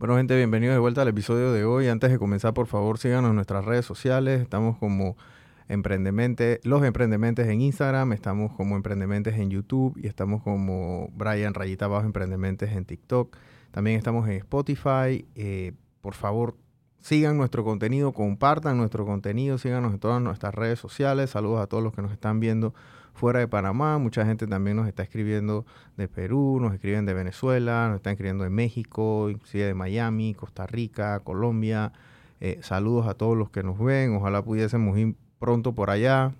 Bueno, gente, bienvenidos de vuelta al episodio de hoy. Antes de comenzar, por favor, síganos en nuestras redes sociales. Estamos como Emprendementes, los Emprendementes en Instagram, estamos como Emprendementes en YouTube y estamos como Brian Rayita Abajo Emprendementes en TikTok. También estamos en Spotify. Eh, por favor, sigan nuestro contenido, compartan nuestro contenido, síganos en todas nuestras redes sociales. Saludos a todos los que nos están viendo fuera de Panamá. Mucha gente también nos está escribiendo de Perú, nos escriben de Venezuela, nos están escribiendo de México, inclusive de Miami, Costa Rica, Colombia. Eh, saludos a todos los que nos ven. Ojalá pudiésemos ir pronto por allá.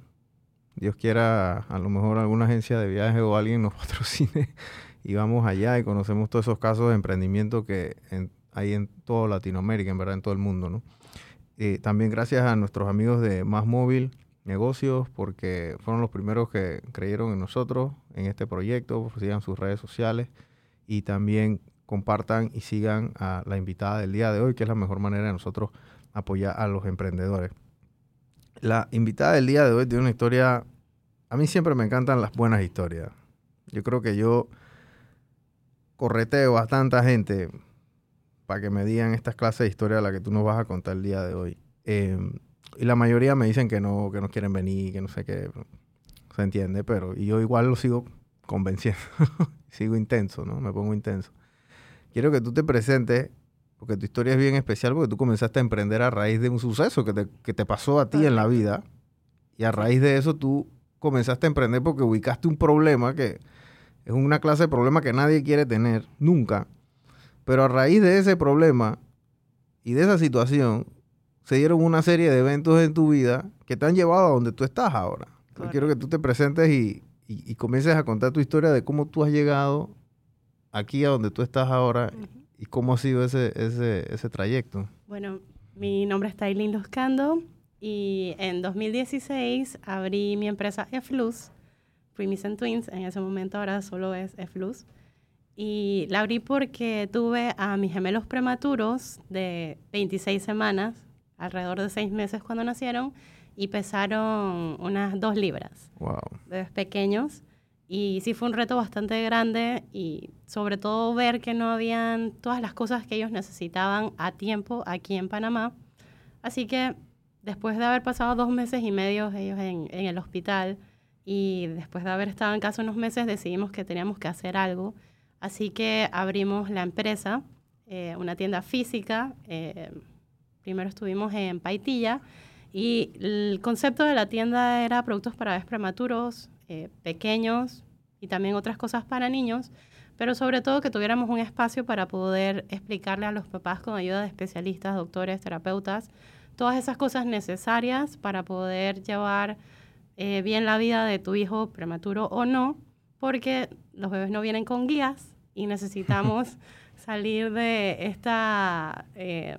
Dios quiera, a lo mejor alguna agencia de viaje o alguien nos patrocine y vamos allá y conocemos todos esos casos de emprendimiento que hay en toda Latinoamérica, en verdad, en todo el mundo, ¿no? Eh, también gracias a nuestros amigos de Más Móvil, negocios porque fueron los primeros que creyeron en nosotros, en este proyecto, sigan sus redes sociales y también compartan y sigan a la invitada del día de hoy, que es la mejor manera de nosotros apoyar a los emprendedores. La invitada del día de hoy tiene una historia, a mí siempre me encantan las buenas historias. Yo creo que yo correteo a tanta gente para que me digan estas clases de historia a la que tú nos vas a contar el día de hoy. Eh, y la mayoría me dicen que no, que no quieren venir, que no sé qué. Se entiende, pero y yo igual lo sigo convenciendo. sigo intenso, ¿no? Me pongo intenso. Quiero que tú te presentes, porque tu historia es bien especial, porque tú comenzaste a emprender a raíz de un suceso que te, que te pasó a ti en la vida. Y a raíz de eso tú comenzaste a emprender porque ubicaste un problema que es una clase de problema que nadie quiere tener, nunca. Pero a raíz de ese problema y de esa situación, se dieron una serie de eventos en tu vida que te han llevado a donde tú estás ahora. quiero que tú te presentes y, comiences a contar tu historia de cómo tú has llegado aquí a donde tú estás ahora y cómo ha sido ese, ese, ese trayecto. Bueno, mi nombre es Tailin Loscando y en 2016 abrí mi empresa EFLUS, Premise and Twins, en ese momento ahora solo es EFLUS. Y la abrí porque tuve a mis gemelos prematuros de 26 semanas alrededor de seis meses cuando nacieron y pesaron unas dos libras. Wow. Bebés pequeños. Y sí fue un reto bastante grande y sobre todo ver que no habían todas las cosas que ellos necesitaban a tiempo aquí en Panamá. Así que después de haber pasado dos meses y medio ellos en, en el hospital y después de haber estado en casa unos meses decidimos que teníamos que hacer algo. Así que abrimos la empresa, eh, una tienda física. Eh, Primero estuvimos en Paitilla y el concepto de la tienda era productos para bebés prematuros, eh, pequeños y también otras cosas para niños, pero sobre todo que tuviéramos un espacio para poder explicarle a los papás con ayuda de especialistas, doctores, terapeutas, todas esas cosas necesarias para poder llevar bien la vida de tu hijo prematuro o no, porque los bebés no vienen con guías y necesitamos salir de esta... Eh,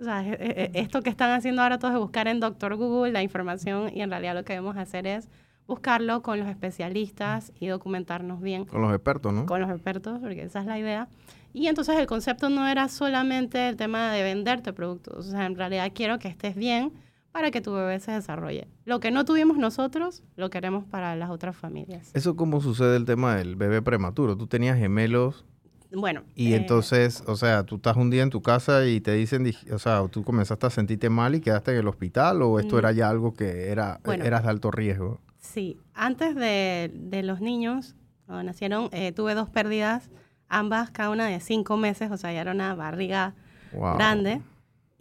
o sea, esto que están haciendo ahora todos es buscar en Doctor Google la información y en realidad lo que debemos hacer es buscarlo con los especialistas y documentarnos bien. Con los expertos, ¿no? Con los expertos, porque esa es la idea. Y entonces el concepto no era solamente el tema de venderte productos, o sea, en realidad quiero que estés bien para que tu bebé se desarrolle. Lo que no tuvimos nosotros, lo queremos para las otras familias. ¿Eso cómo sucede el tema del bebé prematuro? ¿Tú tenías gemelos bueno. Y eh, entonces, o sea, tú estás un día en tu casa y te dicen, o sea, tú comenzaste a sentirte mal y quedaste en el hospital o esto era ya algo que era, eras de alto riesgo. Sí, antes de, los niños, cuando nacieron, eh, tuve dos pérdidas, ambas cada una de cinco meses, o sea, ya era una barriga grande.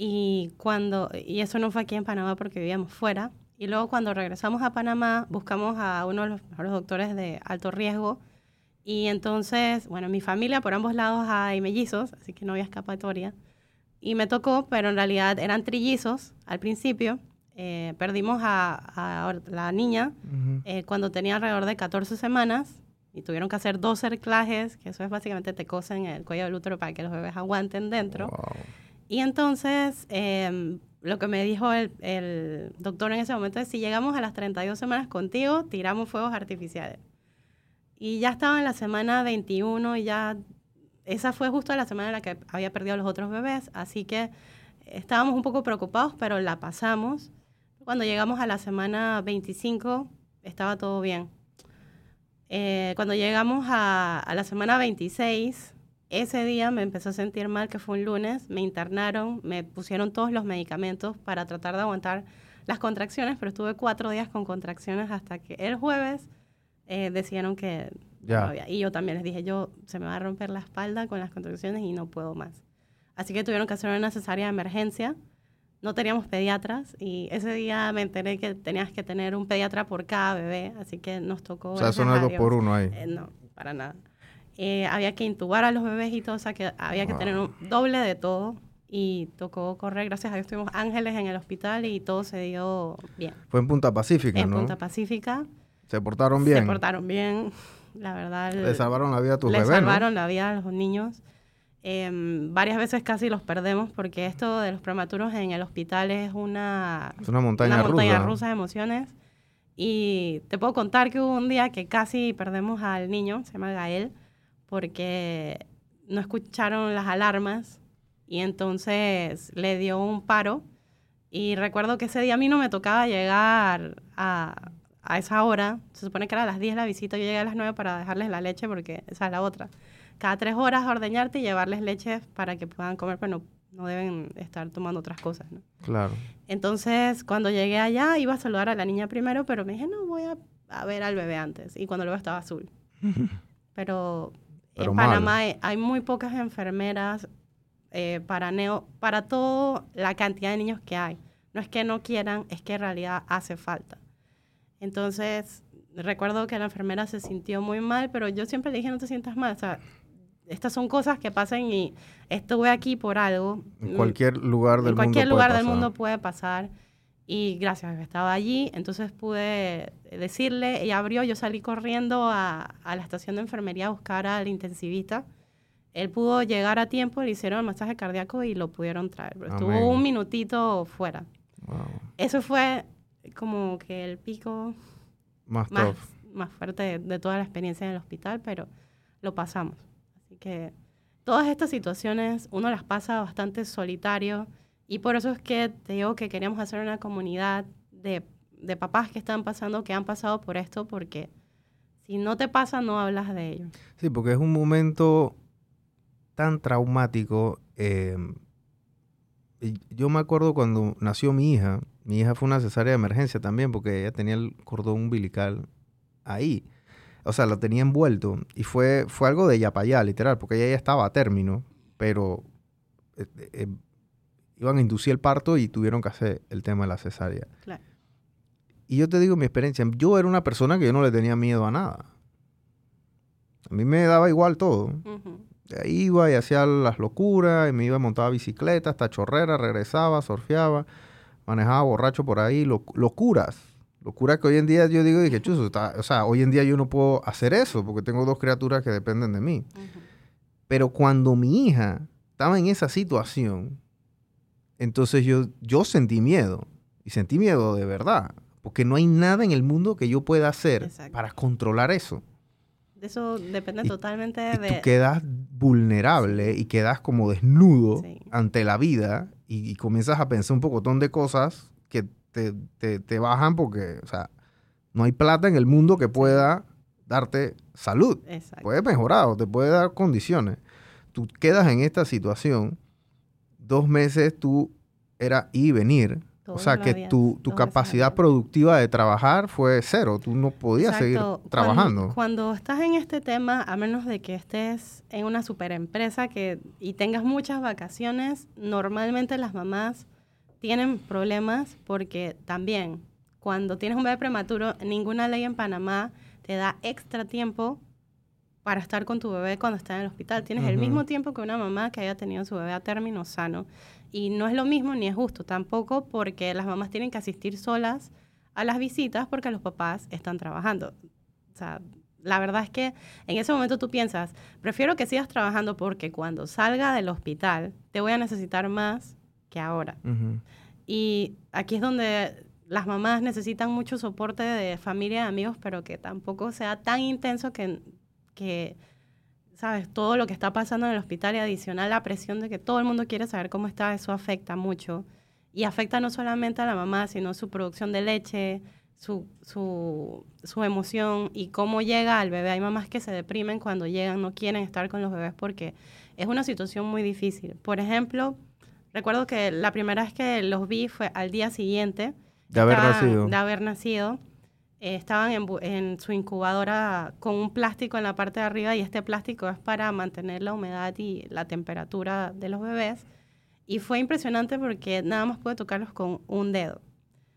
Y cuando, y eso no fue aquí en Panamá porque vivíamos fuera. Y luego cuando regresamos a Panamá, buscamos a uno de los mejores doctores de alto riesgo y entonces, bueno, mi familia por ambos lados hay mellizos, así que no había escapatoria. Y me tocó, pero en realidad eran trillizos al principio. Eh, perdimos a, la niña eh, cuando tenía alrededor de 14 semanas y tuvieron que hacer dos cerclajes, que eso es básicamente te cosen el cuello del útero para que los bebés aguanten dentro. Y entonces, em, lo que me dijo el, el, doctor en ese momento es, si llegamos a las 32 semanas contigo, tiramos fuegos artificiales. Y ya estaba en la semana 21 y ya, esa fue justo la semana en la que había perdido a los otros bebés, así que estábamos un poco preocupados, pero la pasamos. Cuando llegamos a la semana 25, estaba todo bien. Eh, cuando llegamos a, a, la semana 26, ese día me empezó a sentir mal, que fue un lunes, me internaron, me pusieron todos los medicamentos para tratar de aguantar las contracciones, pero estuve cuatro días con contracciones hasta que el jueves eh, decidieron que Ya. no había. Y yo también les dije, yo se me va a romper la espalda con las contracciones y no puedo más. Así que tuvieron que hacer una cesárea de emergencia. No teníamos pediatras y ese día me enteré que tenías que tener un pediatra por cada bebé, así que nos tocó... O sea, a dos por uno ahí. Eh, no, para nada. Eh, había que intubar a los bebés y todo, o sea que había que Wow. tener un doble de todo y tocó correr, gracias a Dios tuvimos ángeles en el hospital y todo se dio bien. Fue en Punta Pacífica, en ¿no? Punta Pacífica Se portaron bien. se portaron bien, la verdad. Le salvaron la vida a tus le bebés, ¿no? salvaron la vida a los niños. Em, varias veces casi los perdemos porque esto de los prematuros en el hospital es una, Es una montaña una montaña rusa. rusa de emociones. Y te puedo contar que hubo un día que casi perdemos al niño, se llama Gael, porque no escucharon las alarmas y entonces le dio un paro. Y recuerdo que ese día a mí no me tocaba llegar a, a esa hora. Se supone que era a las 10 la visita, yo llegué a las 9 para dejarles la leche porque esa es la otra. Cada tres horas ordeñarte y llevarles leche para que puedan comer, pero no, no deben estar tomando otras cosas, ¿no? Claro. Entonces, cuando llegué allá, iba a saludar a la niña primero, pero me dije, no, voy a, a ver al bebé antes. Y cuando lo veo estaba azul. Pero, Pero en. Panamá hay, hay muy pocas enfermeras eh, para, neo, para toda la cantidad de niños que hay. No es que no quieran, es que en realidad hace falta. Entonces, recuerdo que la enfermera se sintió muy mal, pero yo siempre le dije, no te sientas mal. O sea, estas son cosas que pasan y estuve aquí por algo. En cualquier lugar del en cualquier mundo lugar puede del pasar. mundo puede pasar. Y gracias que estaba allí, entonces pude decirle, ella abrió, yo salí corriendo a, a la estación de enfermería a buscar al intensivista. Él pudo llegar a tiempo, le hicieron el masaje cardíaco y lo pudieron traer. Pero Amén. estuvo un minutito fuera. Wow. Eso fue como que el pico Más, más, más fuerte de, de toda la experiencia en el hospital, pero lo pasamos. Así que todas estas situaciones uno las pasa bastante solitario y por eso es que te digo que queríamos hacer una comunidad de, de papás que están pasando, que han pasado por esto, porque si no te pasa, no hablas de ello. Sí, porque es un momento tan traumático. eh, yo me acuerdo cuando nació mi hija. Mi hija fue una cesárea de emergencia también porque ella tenía el cordón umbilical ahí. O sea, lo tenía envuelto. Y fue, fue algo de ya para allá, literal, porque ella ya estaba a término, pero eh, eh, iban a inducir el parto y tuvieron que hacer el tema de la cesárea. Claro. Y yo te digo mi experiencia, yo era una persona que yo no le tenía miedo a nada. A mí me daba igual todo. Iba y hacía las locuras, y me iba a montar bicicleta, hasta chorrera, regresaba, surfeaba, manejaba borracho por ahí, lo- locuras. Locuras que hoy en día yo digo, dije, chuzo, está- o sea, hoy en día yo no puedo hacer eso porque tengo dos criaturas que dependen de mí. Pero cuando mi hija estaba en esa situación, entonces yo, yo sentí miedo. Y sentí miedo de verdad. Porque no hay nada en el mundo que yo pueda hacer Exacto. para controlar eso. De eso depende Y- totalmente Y tú de... quedas vulnerable y quedas como desnudo Sí. ante la vida y, y comienzas a pensar un pocotón de cosas que te, te- te bajan porque, o sea, no hay plata en el mundo que pueda darte salud. Exacto. Puede mejorar o te puede dar condiciones. Tú quedas en esta situación, dos meses tú era ir y venir. o sea, que tu, tu capacidad productiva de trabajar fue cero. Tú no podías seguir Exacto. Trabajando. Cuando, estás en este tema, a menos de que estés en una superempresa que, y tengas muchas vacaciones, normalmente las mamás tienen problemas porque también cuando tienes un bebé prematuro, ninguna ley en Panamá te da extra tiempo para estar con tu bebé cuando está en el hospital. Tienes el mismo tiempo que una mamá que haya tenido su bebé a término sano. Y no es lo mismo ni es justo tampoco porque las mamás tienen que asistir solas a las visitas porque los papás están trabajando. O sea, la verdad es que en ese momento tú piensas, prefiero que sigas trabajando porque cuando salga del hospital te voy a necesitar más que ahora. Y aquí es donde las mamás necesitan mucho soporte de familia y amigos, pero que tampoco sea tan intenso que, que, ¿sabes? Todo lo que está pasando en el hospital y adicional la presión de que todo el mundo quiere saber cómo está, eso afecta mucho. Y afecta no solamente a la mamá, sino su producción de leche, su, su, su, emoción y cómo llega al bebé. Hay mamás que se deprimen cuando llegan, no quieren estar con los bebés porque es una situación muy difícil. Por ejemplo, recuerdo que la primera vez que los vi fue al día siguiente. De haber nacido. De haber nacido. Eh, estaban en, en, su incubadora con un plástico en la parte de arriba y este plástico es para mantener la humedad y la temperatura de los bebés. Y fue impresionante porque nada más pude tocarlos con un dedo.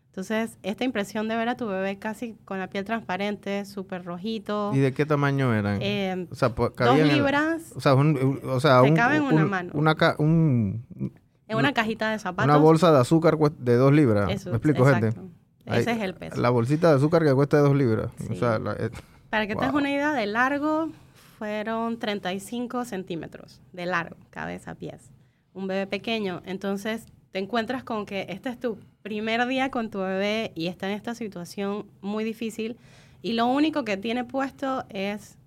Entonces, esta impresión de ver a tu bebé casi con la piel transparente, súper rojito. ¿Y de qué tamaño eran? Eh, o sea, dos libras. o sea, un, o sea cabe en una mano. Una un, en una cajita de zapatos. Una bolsa de azúcar de dos libras. Eso, ¿Me explico, exacto. gente? Ese es el peso. La bolsita de azúcar que cuesta de dos libras. O sea, eh, Para que tengas una idea, de largo fueron 35 centímetros de largo, cabeza pies. Un bebé pequeño. Entonces, te encuentras con que este es tu primer día con tu bebé y está en esta situación muy difícil y lo único que tiene puesto es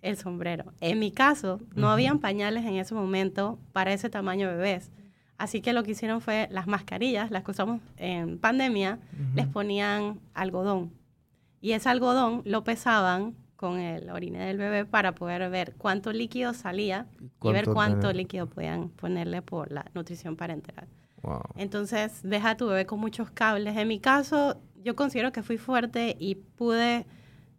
el sombrero. En mi caso, no habían pañales en ese momento para ese tamaño de bebés. Así que lo que hicieron fue las mascarillas, las que usamos en pandemia, les ponían algodón. Y ese algodón lo pesaban con el orine del bebé para poder ver cuánto líquido salía y ver cuánto líquido podían ponerle por la nutrición parenteral. Entonces, deja a tu bebé con muchos cables. En mi caso, yo considero que fui fuerte y pude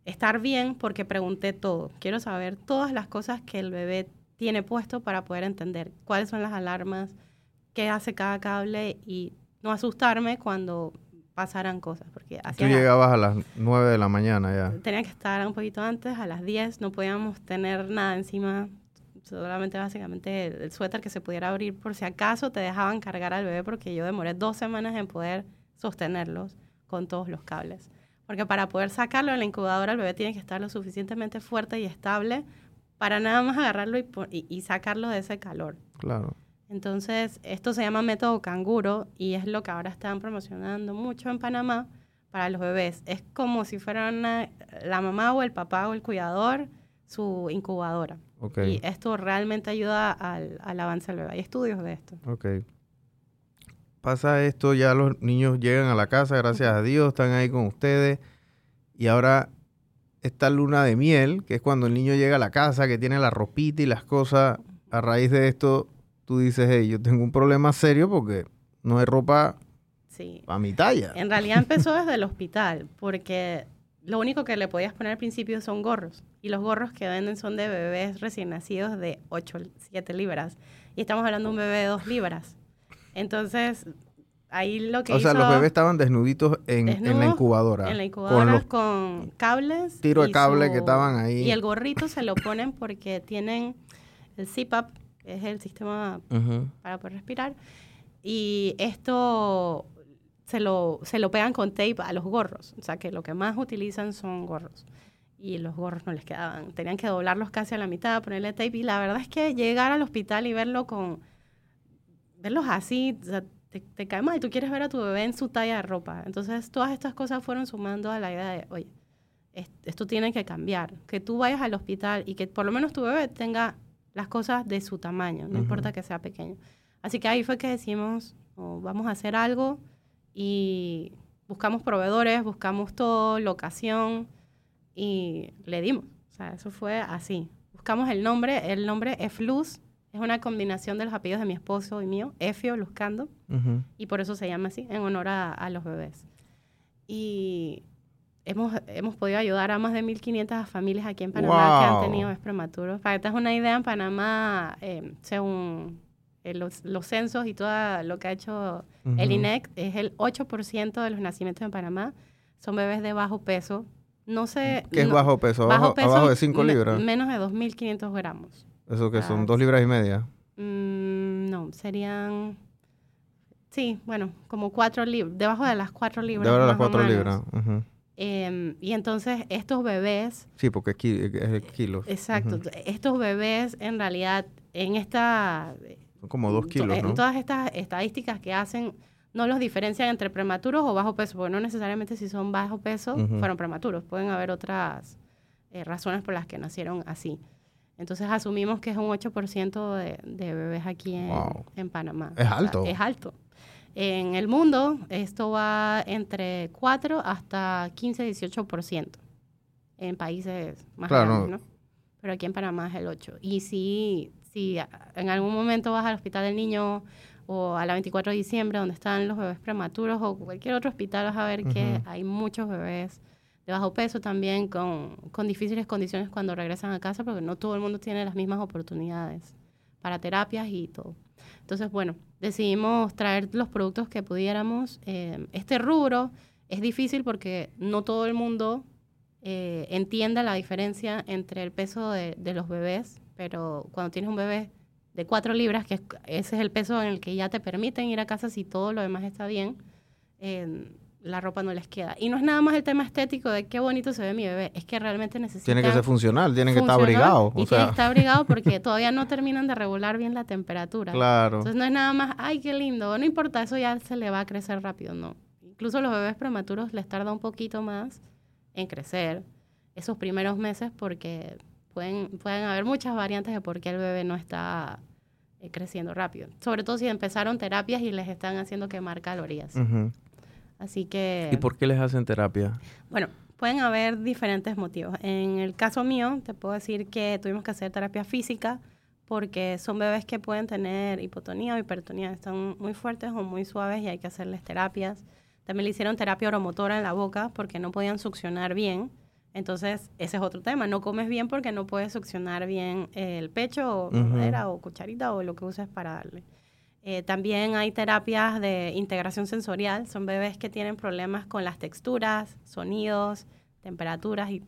estar bien porque pregunté todo. Quiero saber todas las cosas que el bebé tiene puesto para poder entender cuáles son las alarmas, qué hace cada cable y no asustarme cuando pasaran cosas. Porque Tú llegabas a las 9 de la mañana ya. Tenía que estar un poquito antes, a las 10, no podíamos tener nada encima solamente básicamente el, suéter que se pudiera abrir por si acaso te dejaban cargar al bebé porque yo demoré dos semanas en poder sostenerlos con todos los cables. Porque para poder sacarlo de la incubadora el bebé tiene que estar lo suficientemente fuerte y estable para nada más agarrarlo y, y, sacarlo de ese calor. Claro. Entonces, esto se llama método canguro y es lo que ahora están promocionando mucho en Panamá para los bebés. Es como si fueran la mamá o el papá o el cuidador su incubadora. Y esto realmente ayuda al, avance del bebé. Hay estudios de esto. Ok. Pasa esto, ya los niños llegan a la casa, gracias a Dios, están ahí con ustedes. Y ahora esta luna de miel, que es cuando el niño llega a la casa, que tiene la ropita y las cosas. A raíz de esto, tú dices, hey, yo tengo un problema serio porque no hay ropa a mi talla. En realidad empezó desde el hospital, porque lo único que le podías poner al principio son gorros. Y los gorros que venden son de bebés recién nacidos de 8, 7 libras. Y estamos hablando de un bebé de 2 libras. Entonces, ahí lo que O sea, los bebés estaban desnuditos en, la incubadora. En la incubadora con, cables. Tiro de cable que estaban ahí. Y el gorrito se lo ponen porque tienen el CPAP, que es el sistema para poder respirar. Y esto se lo, se lo pegan con tape a los gorros. O sea, que lo que más utilizan son gorros. Y los gorros no les quedaban. Tenían que doblarlos casi a la mitad, ponerle tape. Y la verdad es que llegar al hospital y verlo con... Verlos así, te, te, cae mal. Y tú quieres ver a tu bebé en su talla de ropa. Entonces, todas estas cosas fueron sumando a la idea de, oye, esto tiene que cambiar. Que tú vayas al hospital y que por lo menos tu bebé tenga las cosas de su tamaño, no importa que sea pequeño. Así que ahí fue que decimos, oh, vamos a hacer algo y buscamos proveedores, buscamos todo, locación y le dimos. O sea, eso fue así. Buscamos el nombre, el nombre es Luz, es una combinación de los apellidos de mi esposo y mío, Efio Luzcando, y por eso se llama así, en honor a, los bebés. Y hemos, hemos podido ayudar a más de 1.500 familias aquí en Panamá que han tenido bebés prematuros. Para que te una idea, en Panamá, eh, según eh, los, los, censos y todo lo que ha hecho el INEC, es el 8% de los nacimientos en Panamá son bebés de bajo peso. No sé... ¿Qué es bajo peso? Bajo peso abajo de 5 libras. menos de 2.500 gramos. ¿Eso que son? ¿2 libras y media? Mm, no, serían... Sí, bueno, como 4 libras, debajo de las 4 libras. Debajo de las 4 libras. Em, y entonces estos bebés... Sí, porque es, el kilo. Exacto. Estos bebés en realidad en esta como dos kilos, ¿no? Todas estas estadísticas que hacen no los diferencian entre prematuros o bajo peso, porque no necesariamente si son bajo peso fueron prematuros. Pueden haber otras eh, razones por las que nacieron así. Entonces asumimos que es un 8% de, de bebés aquí en, en Panamá. Es alto. es alto. En el mundo esto va entre 4 hasta 15-18% en países más grandes, ¿no? Pero aquí en Panamá es el 8. Y si, si en algún momento vas al hospital del niño o a la 24 de diciembre donde están los bebés prematuros o cualquier otro hospital vas a ver que hay muchos bebés de bajo peso también con, con difíciles condiciones cuando regresan a casa porque no todo el mundo tiene las mismas oportunidades para terapias y todo. Entonces, bueno, decidimos traer los productos que pudiéramos. Eh, este rubro es difícil porque no todo el mundo eh, entiende la diferencia entre el peso de, los bebés, pero cuando tienes un bebé de cuatro libras, que ese es el peso en el que ya te permiten ir a casa si todo lo demás está bien, eh, la ropa no les queda. Y no es nada más el tema estético de qué bonito se ve mi bebé, es que realmente necesita Tiene que ser funcional, tiene que estar abrigado. Y tiene que estar abrigado porque todavía no terminan de regular bien la temperatura. Claro. Entonces no es nada más, ay, qué lindo, no importa, eso ya se le va a crecer rápido, no. Incluso los bebés prematuros les tarda un poquito más en crecer esos primeros meses porque pueden, pueden haber muchas variantes de por qué el bebé no está eh, creciendo rápido. Sobre todo si empezaron terapias y les están haciendo quemar calorías. Así que... ¿Y por qué les hacen terapia? Bueno, pueden haber diferentes motivos. En el caso mío, te puedo decir que tuvimos que hacer terapia física porque son bebés que pueden tener hipotonía o hipertonía, están muy fuertes o muy suaves y hay que hacerles terapias. También le hicieron terapia oromotora en la boca porque no podían succionar bien. Entonces, ese es otro tema. No comes bien porque no puedes succionar bien el pecho o madera o cucharita o lo que uses para darle. Eh, también hay terapias de integración sensorial. Son bebés que tienen problemas con las texturas, sonidos, temperaturas y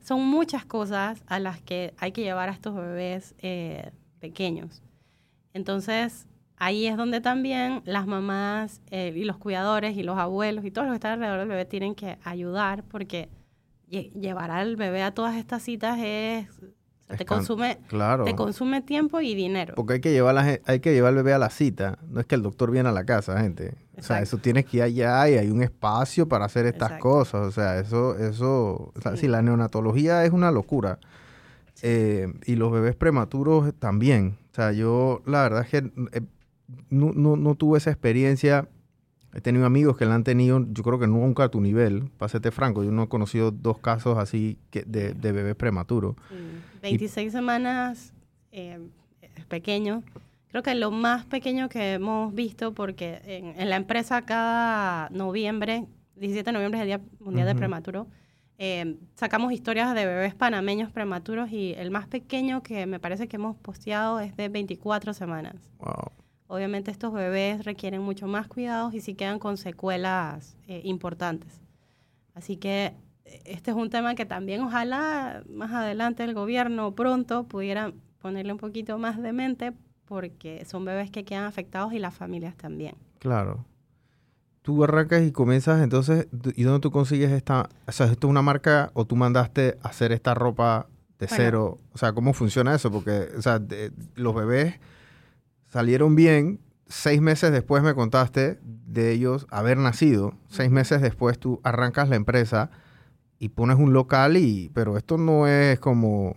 son muchas cosas a las que hay que llevar a estos bebés eh, pequeños. Entonces, ahí es donde también las mamás eh, y los cuidadores y los abuelos y todos los que están alrededor del bebé tienen que ayudar porque llevar al bebé a todas estas citas es te consume, claro. te consume tiempo y dinero. Porque hay que, llevar la, hay que llevar al bebé a la cita. No es que el doctor viene a la casa, gente. O sea, eso tienes que ir allá y hay un espacio para hacer estas cosas. O sea, eso, eso, o sea, si la neonatología es una locura. Eh, y los bebés prematuros también. O sea, yo la verdad es que eh, no, no, no, tuve esa experiencia. He tenido amigos que la han tenido, yo creo que nunca a tu nivel, para serte franco. Yo no he conocido dos casos así que de, de bebés prematuros. 26 semanas eh, es pequeño. Creo que lo más pequeño que hemos visto, porque en, la empresa cada noviembre, 17 de noviembre es el Día Mundial de Prematuro, eh, sacamos historias de bebés panameños prematuros y el más pequeño que me parece que hemos posteado es de 24 semanas. Obviamente estos bebés requieren mucho más cuidados y sí quedan con secuelas eh, importantes. Así que este es un tema que también ojalá más adelante el gobierno pronto pudiera ponerle un poquito más de mente porque son bebés que quedan afectados y las familias también. Claro. Tú arrancas y comienzas, entonces, ¿y dónde tú consigues esta? O sea, ¿esto es una marca o tú mandaste hacer esta ropa de cero? O sea, ¿cómo funciona eso? Porque, o sea, los bebés salieron bien, seis meses después me contaste de ellos haber nacido, seis meses después tú arrancas la empresa y pones un local y pero esto no es como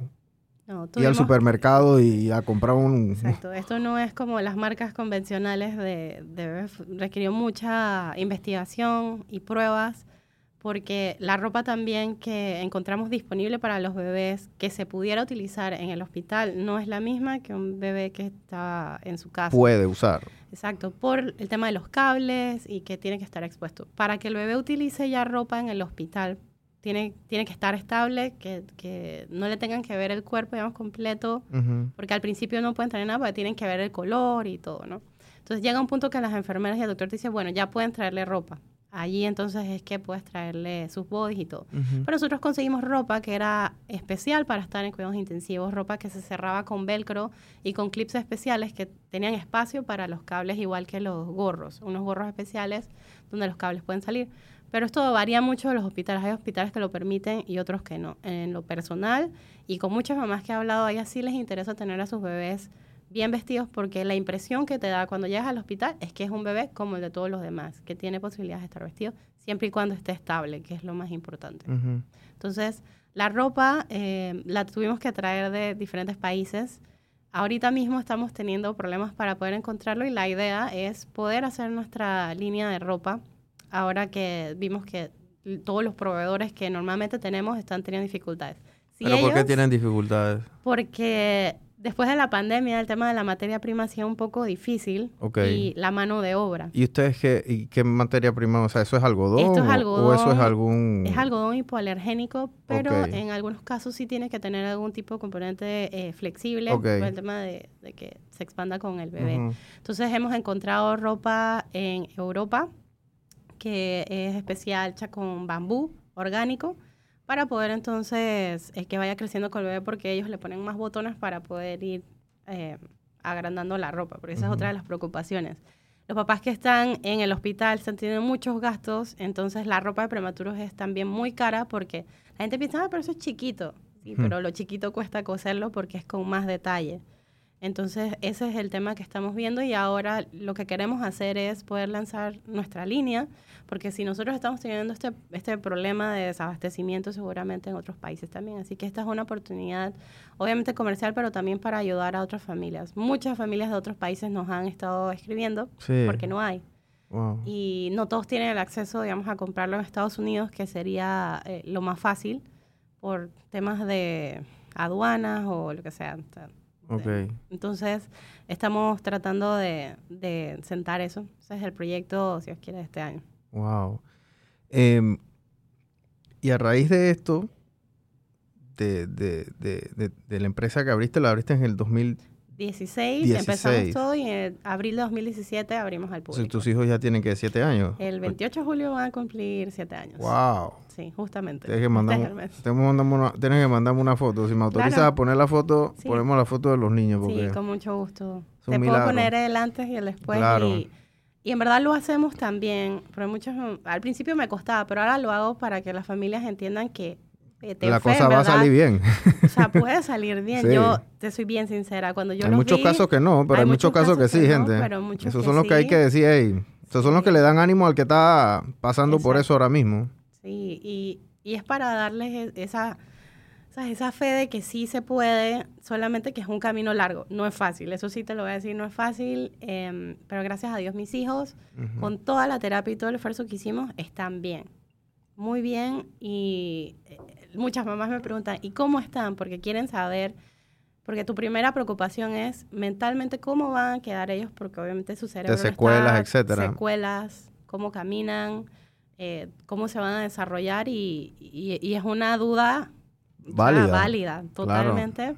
ir al supermercado y a comprar un exacto esto no es como las marcas convencionales de, de requirió mucha investigación y pruebas porque la ropa también que encontramos disponible para los bebés que se pudiera utilizar en el hospital no es la misma que un bebé que está en su casa. Puede usar. Exacto, por el tema de los cables y que tiene que estar expuesto. Para que el bebé utilice ya ropa en el hospital, tiene, tiene que estar estable, que, que, no le tengan que ver el cuerpo, digamos, completo, porque al principio no pueden tener nada porque tienen que ver el color y todo, ¿no? Entonces llega un punto que las enfermeras y el doctor te dicen, bueno, ya pueden traerle ropa. Allí entonces es que puedes traerle sus bodies y todo. Pero nosotros conseguimos ropa que era especial para estar en cuidados intensivos, ropa que se cerraba con velcro y con clips especiales que tenían espacio para los cables igual que los gorros, unos gorros especiales donde los cables pueden salir. Pero esto varía mucho de los hospitales. Hay hospitales que lo permiten y otros que no. En lo personal y con muchas mamás que he hablado, a ellas sí les interesa tener a sus bebés bien vestidos porque la impresión que te da cuando llegas al hospital es que es un bebé como el de todos los demás, que tiene posibilidades de estar vestido siempre y cuando esté estable, que es lo más importante. Entonces, la ropa eh, la tuvimos que traer de diferentes países ahorita mismo estamos teniendo problemas para poder encontrarlo y la idea es poder hacer nuestra línea de ropa ahora que vimos que todos los proveedores que normalmente tenemos están teniendo dificultades. ¿Pero por qué tienen dificultades? Porque después de la pandemia el tema de la materia prima ha sido un poco difícil y la mano de obra. ¿Y ustedes qué, y qué materia prima? O sea, ¿eso es algodón? Esto es algodón. ¿O eso es algún...? Es algodón hipoalergénico, pero en algunos casos sí tiene que tener algún tipo de componente eh, flexible por el tema de, que se expanda con el bebé. Entonces hemos encontrado ropa en Europa que es especial hecha con bambú orgánico para poder entonces eh, que vaya creciendo con el bebé porque ellos le ponen más botones para poder ir eh, agrandando la ropa, porque esa es otra de las preocupaciones. Los papás que están en el hospital están teniendo muchos gastos, entonces la ropa de prematuros es también muy cara porque la gente piensa, ah, pero eso es chiquito. Sí, pero lo chiquito cuesta coserlo porque es con más detalle. Entonces, ese es el tema que estamos viendo y ahora lo que queremos hacer es poder lanzar nuestra línea, porque si nosotros estamos teniendo este, este problema de desabastecimiento seguramente en otros países también, así que esta es una oportunidad obviamente comercial, pero también para ayudar a otras familias. Muchas familias de otros países nos han estado escribiendo porque no hay. Y no todos tienen el acceso, digamos, a comprarlo en Estados Unidos, que sería eh, lo más fácil por temas de aduanas o lo que sea. Okay. Entonces, estamos tratando de, sentar eso. Ese es el proyecto, si os quiere, de este año. Wow. Em, y a raíz de esto, de, de, de, de, la empresa que abriste, la abriste en el 2000, 16, empezamos todo y en abril de 2017 abrimos al público. tus hijos ya tienen que 7 años. El 28 de julio van a cumplir 7 años. ¡Wow! Sí, justamente. Tienes que, mandarme, una, tienes que mandarme una foto. Si me autorizas a poner la foto, ponemos la foto de los niños. sí, con mucho gusto. Te puedo poner el antes y el después. Y, y en verdad lo hacemos también, pero muchos, al principio me costaba, pero ahora lo hago para que las familias entiendan que eh, la cosa va a salir bien. O sea, puede salir bien. Yo te soy bien sincera. Cuando yo hay muchos casos que no, pero hay, muchos casos, que sí, gente. Esos son los que hay que decir, hey, esos son los que le dan ánimo al que está pasando por eso ahora mismo. Sí, y, y es para darles e, esa, esa fe de que sí se puede, solamente que es un camino largo. No es fácil, eso sí te lo voy a decir, no es fácil, em, pero gracias a Dios mis hijos, con toda la terapia y todo el esfuerzo que hicimos, están bien. Muy bien y muchas mamás me preguntan, ¿y cómo están? Porque quieren saber, porque tu primera preocupación es mentalmente cómo van a quedar ellos, porque obviamente su cerebro de secuelas, etcétera. Secuelas, cómo caminan, eh, cómo se van a desarrollar y, y, es una duda válida, válida totalmente,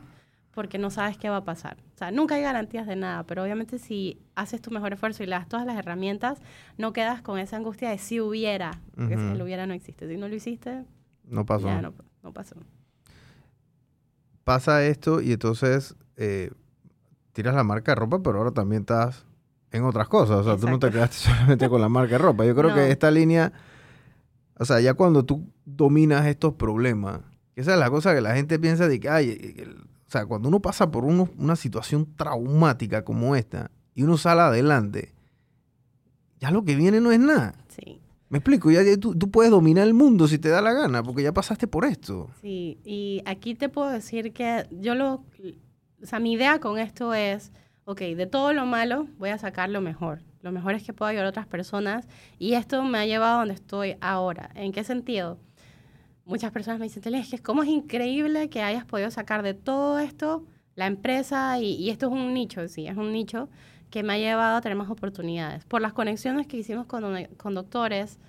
porque no sabes qué va a pasar. O sea, nunca hay garantías de nada, pero obviamente si haces tu mejor esfuerzo y le das todas las herramientas, no quedas con esa angustia de si hubiera, porque si lo hubiera no existe. Si no lo hiciste, no pasó. Ya no, no pasó. Pasa esto y entonces eh, tiras la marca de ropa, pero ahora también estás en otras cosas. O sea, tú no te quedaste solamente con la marca de ropa. Yo creo que esta línea, o sea, ya cuando tú dominas estos problemas, esa es la cosa que la gente piensa de que, ay, o sea, cuando uno pasa por una situación traumática como esta y uno sale adelante, ya lo que viene no es nada. Sí. Me explico, ya, tú, puedes dominar el mundo si te da la gana, porque ya pasaste por esto. Sí, y aquí te puedo decir que yo lo, o sea, mi idea con esto es, ok, de todo lo malo voy a sacar lo mejor. Lo mejor es que puedo ayudar a otras personas y esto me ha llevado a donde estoy ahora. ¿En qué sentido? Muchas personas me dicen, es que cómo es increíble que hayas podido sacar de todo esto la empresa y, y esto es un nicho, sí, es un nicho que me ha llevado a tener más oportunidades. Por las conexiones que hicimos con, con doctores,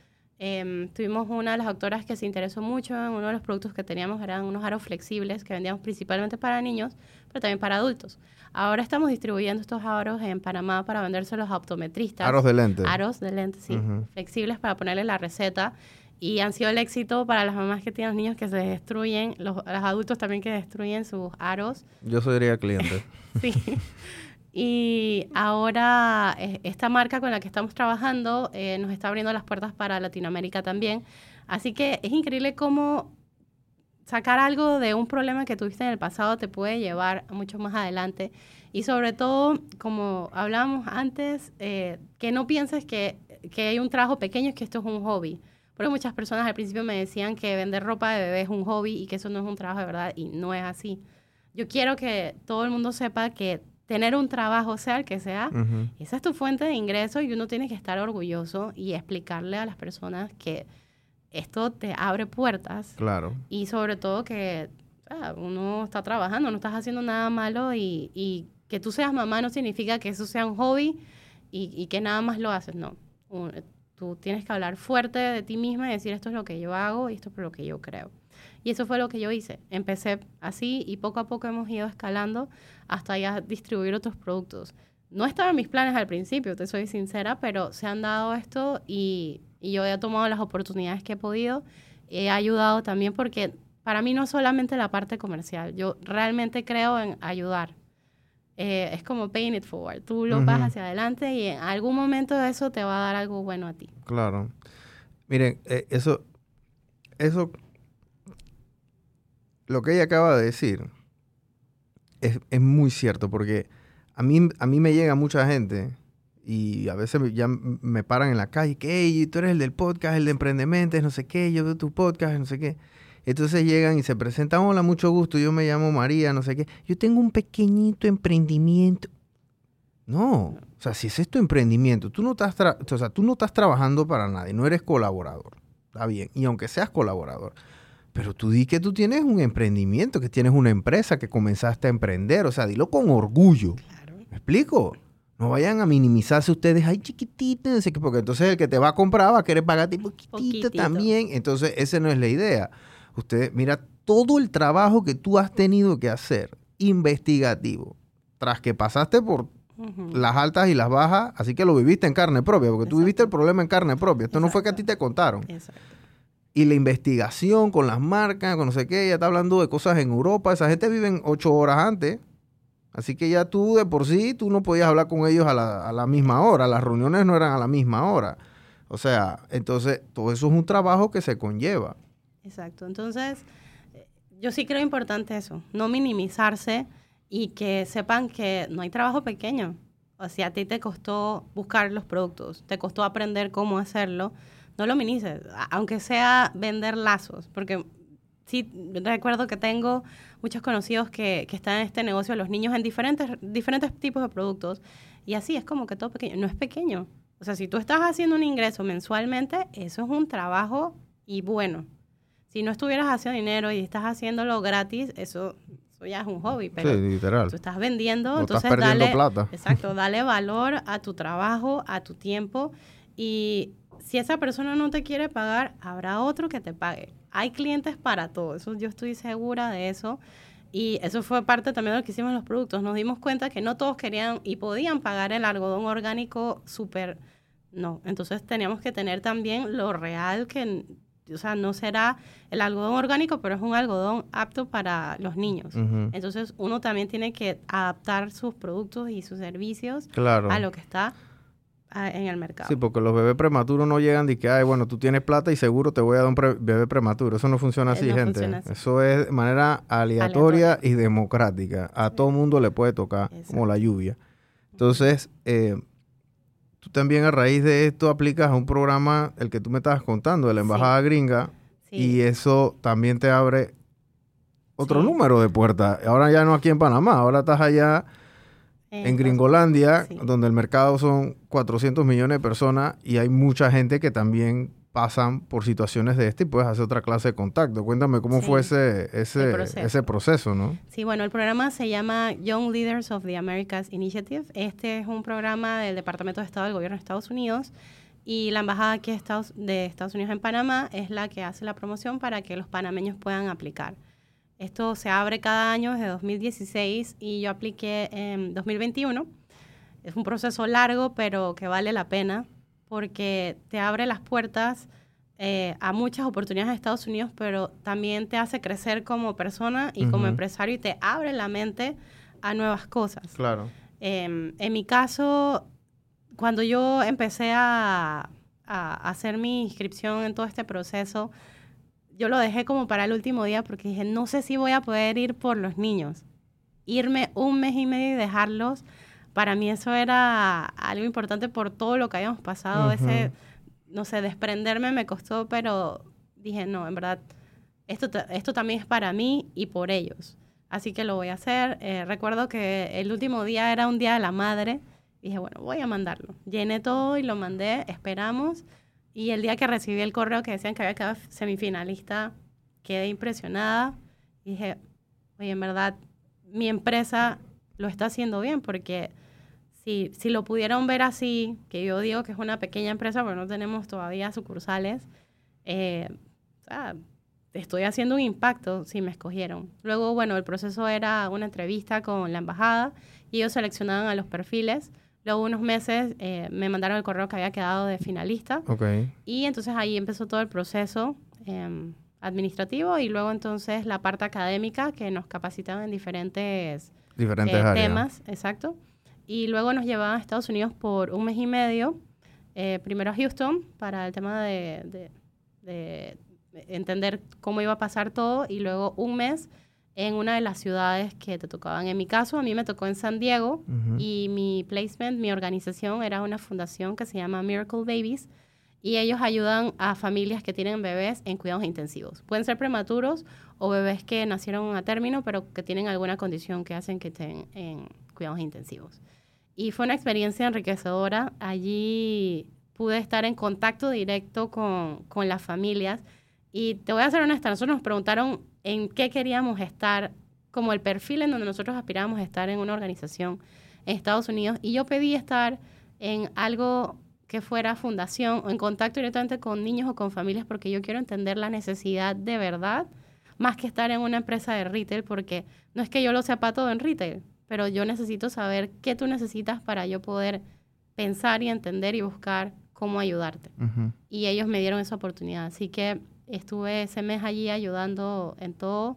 eh, tuvimos una de las doctoras que se interesó mucho en uno de los productos que teníamos, eran unos aros flexibles que vendíamos principalmente para niños, pero también para adultos. Ahora estamos distribuyendo estos aros en Panamá para vendérselos a optometristas. Aros de lentes. Aros de lentes, sí. Flexibles para ponerle la receta. Y han sido el éxito para las mamás que tienen niños que se destruyen, los, los adultos también que destruyen sus aros. Yo sería cliente. sí. Y ahora eh, esta marca con la que estamos trabajando eh, nos está abriendo las puertas para Latinoamérica también. Así que es increíble cómo sacar algo de un problema que tuviste en el pasado te puede llevar mucho más adelante. Y sobre todo, como hablábamos antes, eh, que no pienses que, que hay un trabajo pequeño, que esto es un hobby. Porque muchas personas al principio me decían que vender ropa de bebé es un hobby y que eso no es un trabajo de verdad y no es así. yo quiero que todo el mundo sepa que tener un trabajo, sea el que sea, esa es tu fuente de ingreso y uno tiene que estar orgulloso y explicarle a las personas que esto te abre puertas. Claro. Y sobre todo que uno está trabajando, no estás haciendo nada malo y, que tú seas mamá no significa que eso sea un hobby y, que nada más lo haces, no. tú tienes que hablar fuerte de ti misma y decir esto es lo que yo hago y esto es lo que yo creo. Y eso fue lo que yo hice. Empecé así y poco a poco hemos ido escalando hasta ya distribuir otros productos. No estaba en mis planes al principio, te soy sincera, pero se han dado esto y, yo he tomado las oportunidades que he podido. He ayudado también porque para mí no es solamente la parte comercial, yo realmente creo en ayudar. Eh, es como paying it forward. Tú lo vas hacia adelante y en algún momento eso te va a dar algo bueno a ti. Claro. Miren, eh, eso, eso lo que ella acaba de decir es, muy cierto, porque a mí, a mí me llega mucha gente y a veces ya me paran en la calle, que hey, tú eres el del podcast, el de no sé qué, yo veo tu podcast, no sé qué. Entonces llegan y se presentan, hola, mucho gusto, yo me llamo María, no sé qué. Yo tengo un pequeñito emprendimiento. No, o sea, si es esto emprendimiento, tú no estás, tú no estás trabajando para nadie, no eres colaborador. Está bien, y aunque seas colaborador, pero tú di que tú tienes un emprendimiento, que tienes una empresa, que comenzaste a emprender. O sea, dilo con orgullo. Claro. ¿Me explico? No vayan a minimizarse ustedes, ay chiquitito, porque entonces el que te va a comprar va a querer pagarte poquitito, también. Entonces, esa no es la idea. Usted, mira, todo el trabajo que tú has tenido que hacer, investigativo, tras que pasaste por las altas y las bajas, así que lo viviste en carne propia, porque tú viviste el problema en carne propia. Esto no fue que a ti te contaron. Exacto y la investigación con las marcas, con no sé qué, ya está hablando de cosas en Europa, esa gente vive ocho horas antes, así que ya tú de por sí, tú no podías hablar con ellos a la, a la misma hora, las reuniones no eran a la misma hora, o sea, entonces todo eso es un trabajo que se conlleva. Exacto, entonces yo sí creo importante eso, no minimizarse y que sepan que no hay trabajo pequeño, o sea, a ti te costó buscar los productos, te costó aprender cómo hacerlo, no lo minimices, aunque sea vender lazos, porque sí recuerdo que tengo muchos conocidos que, están en este negocio, los niños en diferentes, diferentes tipos de productos, y así es como que todo pequeño, no es pequeño. O sea, si tú estás haciendo un ingreso mensualmente, eso es un trabajo y bueno. Si no estuvieras haciendo dinero y estás haciéndolo gratis, eso, ya es un hobby, pero literal. tú estás vendiendo, entonces dale, plata. exacto, dale valor a tu trabajo, a tu tiempo y si esa persona no te quiere pagar, habrá otro que te pague. Hay clientes para todo, eso yo estoy segura de eso. Y eso fue parte también de lo que hicimos en los productos. Nos dimos cuenta que no todos querían y podían pagar el algodón orgánico súper... No, entonces teníamos que tener también lo real que, o sea, no será el algodón orgánico, pero es un algodón apto para los niños. Entonces uno también tiene que adaptar sus productos y sus servicios a lo que está en el mercado. Sí, porque los bebés prematuros no llegan de que, ay, bueno, tú tienes plata y seguro te voy a dar un bebé prematuro. Eso no funciona eh, así, gente. Eso es de manera aleatoria, y democrática. A todo mundo le puede tocar, como la lluvia. Entonces, eh, tú también a raíz de esto aplicas a un programa, el que tú me estabas contando, de la Embajada Gringa, y eso también te abre otro número de puertas. Ahora ya no aquí en Panamá, ahora estás allá en Gringolandia, donde el mercado son 400 millones de personas y hay mucha gente que también pasan por situaciones de este y puedes hacer otra clase de contacto. Cuéntame cómo fue ese, ese, proceso. ese proceso, ¿no? Sí, bueno, el programa se llama Young Leaders of the Americas Initiative. Este es un programa del Departamento de Estado del Gobierno de Estados Unidos y la Embajada aquí de Estados, de Estados Unidos en Panamá es la que hace la promoción para que los panameños puedan aplicar. Esto se abre cada año desde 2016 y yo apliqué en 2021. Es un proceso largo, pero que vale la pena porque te abre las puertas eh, a muchas oportunidades en Estados Unidos, pero también te hace crecer como persona y como empresario y te abre la mente a nuevas cosas. Claro. Em, en mi caso, cuando yo empecé a, a hacer mi inscripción en todo este proceso, yo lo dejé como para el último día porque dije, no sé si voy a poder ir por los niños. Irme un mes y medio y dejarlos, para mí eso era algo importante por todo lo que habíamos pasado. Ese, no sé, desprenderme me costó, pero dije, no, en verdad, esto, esto también es para mí y por ellos. Así que lo voy a hacer. Eh, recuerdo que el último día era un día de la madre. Dije, bueno, voy a mandarlo. Llené todo y lo mandé, esperamos. Y el día que recibí el correo que decían que había quedado semifinalista, quedé impresionada. dije, oye, en verdad, mi empresa lo está haciendo bien porque si, si lo pudieron ver así, que yo digo que es una pequeña empresa, pero no tenemos todavía sucursales, eh, estoy haciendo un impacto si me escogieron. Luego, bueno, el proceso era una entrevista con la embajada y ellos seleccionaban a los perfiles. Luego, unos meses, eh, me mandaron el correo que había quedado de finalista. Okay. Y entonces ahí empezó todo el proceso em, administrativo y luego entonces la parte académica que nos capacitaban en diferentes, diferentes eh, temas. Exacto. Y luego nos llevaban a Estados Unidos por un mes y medio. Eh, primero a Houston para el tema de entender cómo iba a pasar todo y luego un mes en una de las ciudades que te tocaban. En mi caso, a mí me tocó en San Diego y mi placement, mi organización era una fundación que se llama Miracle Babies y ellos ayudan a familias que tienen bebés en cuidados intensivos. Pueden ser prematuros o bebés que nacieron a término pero que tienen alguna condición que hacen que estén en cuidados intensivos. Y fue una experiencia enriquecedora. Allí pude estar en contacto directo con, con las familias y te voy a ser honesta, nosotros nos preguntaron en qué queríamos estar, como el perfil en donde nosotros aspirábamos a estar en una organización en Estados Unidos. Y yo pedí estar en algo que fuera fundación o en contacto directamente con niños o con familias porque yo quiero entender la necesidad de verdad más que estar en una empresa de retail porque no es que yo lo sepa todo en retail, pero yo necesito saber qué tú necesitas para yo poder pensar y entender y buscar cómo ayudarte. Y ellos me dieron esa oportunidad. Así que Estuve ese mes allí ayudando en todo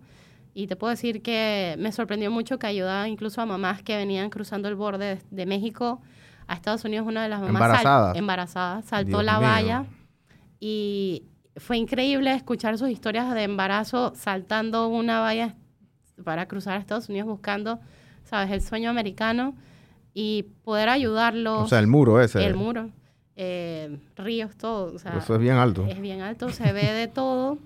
y te puedo decir que me sorprendió mucho que ayudaba incluso a mamás que venían cruzando el borde de, México a Estados Unidos. Una de las mamás embarazadas, embarazada, saltó la valla y fue increíble escuchar sus historias de embarazo saltando una valla para cruzar a Estados Unidos buscando, sabes, el sueño americano y poder ayudarlos. O sea, el muro ese. El muro eh, ríos, todo. Eso es bien alto. Es bien alto, se ve de todo.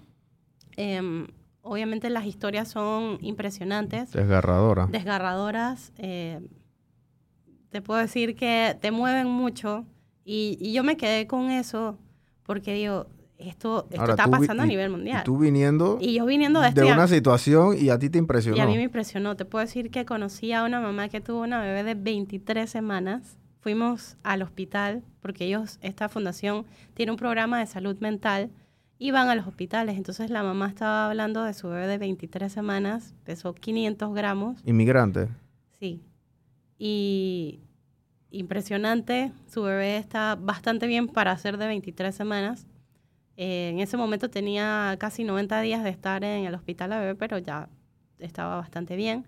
Em, obviamente las historias son impresionantes. Desgarradoras. Desgarradoras. Eh, te puedo decir que te mueven mucho y, yo me quedé con eso porque digo, esto, esto está pasando a nivel mundial. Y tú viniendo, y yo viniendo de, de una situación y a ti te impresionó. Y a mí me impresionó. Te puedo decir que conocí a una mamá que tuvo una bebé de 23 semanas fuimos al hospital, porque ellos, esta fundación, tiene un programa de salud mental y van a los hospitales. Entonces la mamá estaba hablando de su bebé de 23 semanas, pesó 500 gramos. ¿Inmigrante? Sí. Y impresionante, su bebé está bastante bien para ser de 23 semanas. Eh, en ese momento tenía casi 90 días de estar en el hospital la bebé, pero ya estaba bastante bien.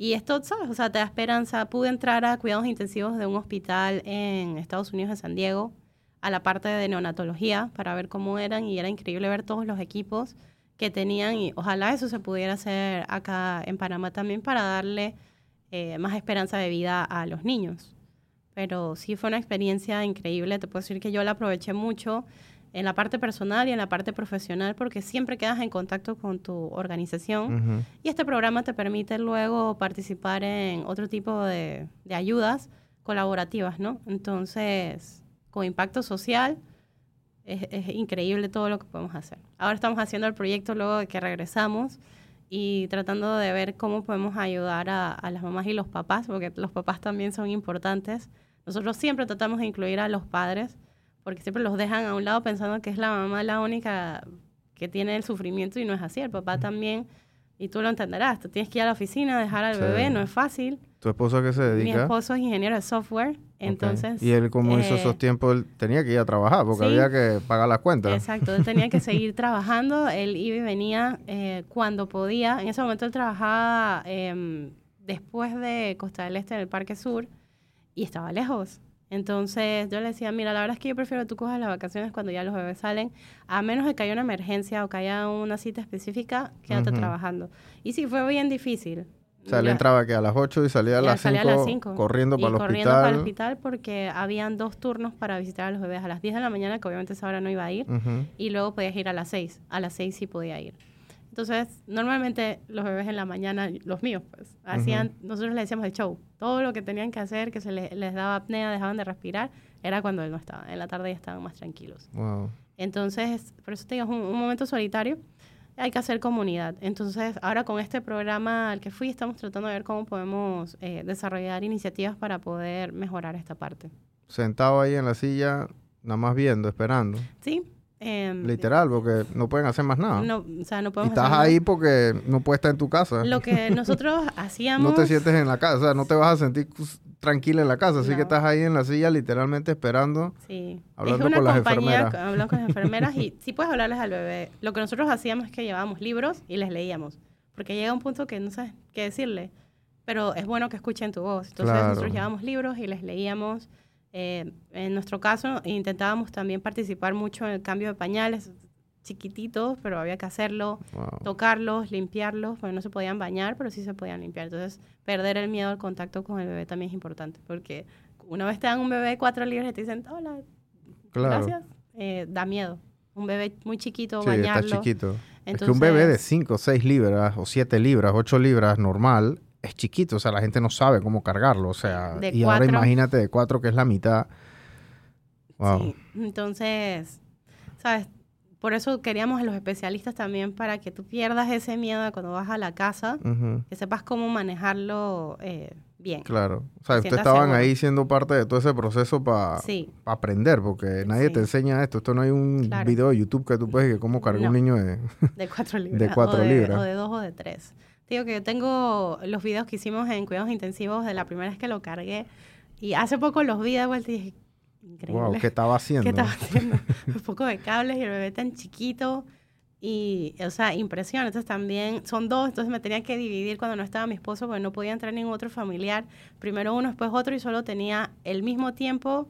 Y esto, ¿sabes? O sea, te da esperanza. Pude entrar a cuidados intensivos de un hospital en Estados Unidos, en San Diego, a la parte de neonatología para ver cómo eran y era increíble ver todos los equipos que tenían y ojalá eso se pudiera hacer acá en Panamá también para darle eh, más esperanza de vida a los niños. Pero sí fue una experiencia increíble, te puedo decir que yo la aproveché mucho en la parte personal y en la parte profesional porque siempre quedas en contacto con tu organización y este programa te permite luego participar en otro tipo de, ayudas colaborativas, ¿no? Entonces, con impacto social es, increíble todo lo que podemos hacer. Ahora estamos haciendo el proyecto luego de que regresamos y tratando de ver cómo podemos ayudar a, a las mamás y los papás, porque los papás también son importantes. Nosotros siempre tratamos de incluir a los padres porque siempre los dejan a un lado pensando que es la mamá la única que tiene el sufrimiento y no es así, el papá también, y tú lo entenderás, tú tienes que ir a la oficina, dejar al bebé, no es fácil. ¿Tu esposo a qué se dedica? Mi esposo es ingeniero de software, entonces... ¿Y él cómo hizo esos eh, tiempos? Él tenía que ir a trabajar porque había que pagar las cuentas. Exacto, él tenía que seguir trabajando, él iba y venía eh, cuando podía. En ese momento él trabajaba em, después de Costa del Este en el Parque Sur y estaba lejos. Entonces yo le decía, mira, la verdad es que yo prefiero que tú cojas las vacaciones cuando ya los bebés salen, a menos de que haya una emergencia o que haya una cita específica, quédate trabajando. Y sí, fue bien difícil. O sea, le entraba que a las 8 y salía a las 5 corriendo para el hospital. corriendo para el hospital porque habían dos turnos para visitar a los bebés. A las 10 de la mañana, que obviamente esa hora no iba a ir, y luego podías ir a las 6. A las 6 sí podía ir. Entonces, normalmente los bebés en la mañana, los míos, pues, hacían, nosotros le decíamos el show. Todo lo que tenían que hacer, que se les, les daba apnea, dejaban de respirar, era cuando él no estaba. En la tarde ya estaban más tranquilos. Wow. Entonces, por eso te digo, es un, un momento solitario. Hay que hacer comunidad. Entonces, ahora con este programa al que fui, estamos tratando de ver cómo podemos eh, desarrollar iniciativas para poder mejorar esta parte. Sentado ahí en la silla, nada más viendo, esperando. Sí. Em, Literal, porque no pueden hacer más nada. No, o sea, no y podemos estás hacer nada. ahí porque no puedes estar en tu casa. Lo que nosotros hacíamos... No te sientes en la casa, o sea, no te vas a sentir tranquila en la casa, así que No. estás ahí en la silla literalmente esperando. Sí. Hablando es una con las compañía, enfermeras. hablando con las enfermeras y sí puedes hablarles al bebé. Lo que nosotros hacíamos es que llevábamos libros y les leíamos. Porque llega un punto que no sabes qué decirle. Pero es bueno que escuchen tu voz. Entonces Claro. nosotros llevábamos libros y les leíamos. Eh, en nuestro caso intentábamos también participar mucho en el cambio de pañales chiquititos, pero había que hacerlo, Wow. tocarlos, limpiarlos, porque no se podían bañar, pero sí se podían limpiar. Entonces, perder el miedo al contacto con el bebé también es importante, porque una vez te dan un bebé de cuatro libras y te dicen, hola, Claro. gracias, eh, da miedo. Un bebé muy chiquito, Sí, está chiquito. es que un bebé de 5, 6 libras o 7 libras, 8 libras normal es chiquito, o sea, la gente no sabe cómo cargarlo, o sea, De y ahora cuatro. imagínate de 4 que es la mitad. Wow. Sí, entonces, ¿sabes? Por eso queríamos a los especialistas también para que tú pierdas ese miedo de cuando vas a la casa, que sepas cómo manejarlo eh, bien. Claro. O sea, Te ustedes estaban seguro. ahí siendo parte de todo ese proceso para Sí, aprender, porque nadie Sí. te enseña esto. Esto no hay un Claro. video de YouTube que tú puedes decir cómo cargar No. un niño de... de cuatro libras. cuatro o de, libras. O de dos o de tres. Digo que yo tengo los videos que hicimos en cuidados intensivos de la primera vez que lo cargué. Y hace poco los vi de vuelta y dije, increíble. Wow, ¿qué estaba haciendo? ¿Qué estaba haciendo? Un poco de cables y el bebé tan chiquito. Y, o sea, impresión. Entonces también son dos, entonces me tenía que dividir cuando no estaba mi esposo porque no podía entrar ningún otro familiar. Primero uno, después otro y solo tenía el mismo tiempo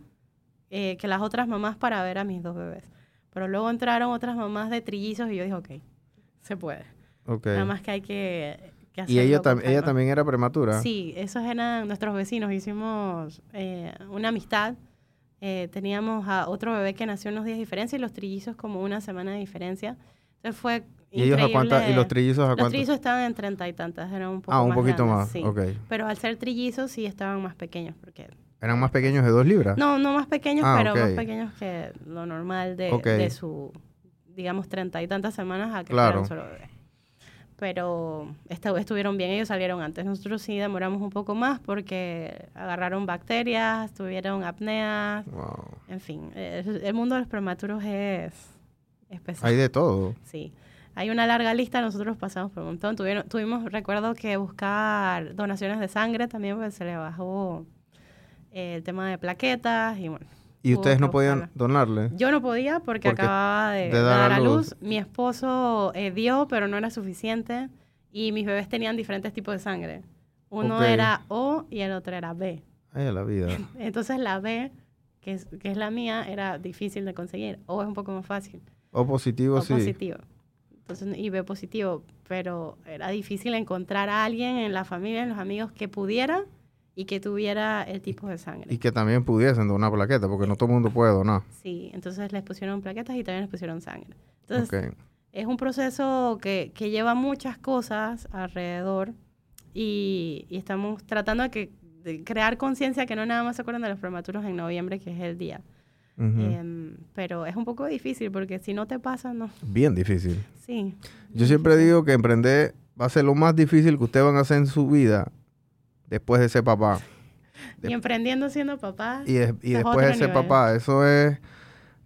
eh, que las otras mamás para ver a mis dos bebés. Pero luego entraron otras mamás de trillizos y yo dije, ok, se puede. Nada más que hay que, que ¿Y ella, hacerlo tam- ella también era prematura? Sí, esos eran nuestros vecinos. Hicimos eh, una amistad. Eh, teníamos a otro bebé que nació unos días de diferencia y los trillizos como una semana de diferencia. Entonces fue ¿Y ellos a cuántas? ¿Y los trillizos a Los cuántos? trillizos estaban en treinta y tantas, eran un poco Ah, un más poquito grandes, más. sí. Ok. Pero al ser trillizos sí estaban más pequeños, porque... ¿Eran más pequeños de dos libras? No, no más pequeños, Ah, pero más pequeños que lo normal de, de su, digamos, treinta y tantas semanas a que Claro. fuera un solo bebé. Pero esta- estuvieron bien, ellos salieron antes. Nosotros sí demoramos un poco más porque agarraron bacterias, tuvieron apneas, Wow. en fin. eh, El, el mundo de los prematuros es, es pesado. Hay de todo. Sí. Hay una larga lista, nosotros pasamos por un montón. Tuvieron, tuvimos, recuerdo que buscar donaciones de sangre también, porque se le bajó eh, el tema de plaquetas y bueno. ¿Y ustedes no podían donarle? Yo no podía porque, Porque acababa de, dar a luz. luz. Mi esposo eh, dio, pero no era suficiente. Y mis bebés tenían diferentes tipos de sangre. Uno era O y el otro era B. Ay, la vida. Entonces la B, que es, que es la mía, era difícil de conseguir. O es un poco más fácil. O positivo, O sí. positivo. Entonces, y B positivo. Pero era difícil encontrar a alguien en la familia, en los amigos, que pudiera y que tuviera el tipo de sangre. Y que también pudiesen donar plaqueta, porque no todo el mundo puede donar. Sí, entonces les pusieron plaquetas y también les pusieron sangre. Entonces, es un proceso que, que lleva muchas cosas alrededor y, y estamos tratando de, que, de crear conciencia que no nada más se acuerdan de los prematuros en noviembre, que es el día. Em, pero es un poco difícil porque si no te pasa, no. Bien difícil. Sí. Yo siempre digo que emprender va a ser lo más difícil que ustedes van a hacer en su vida después de ser papá. Y emprendiendo siendo papá. Y, y es después de ser nivel. papá, eso es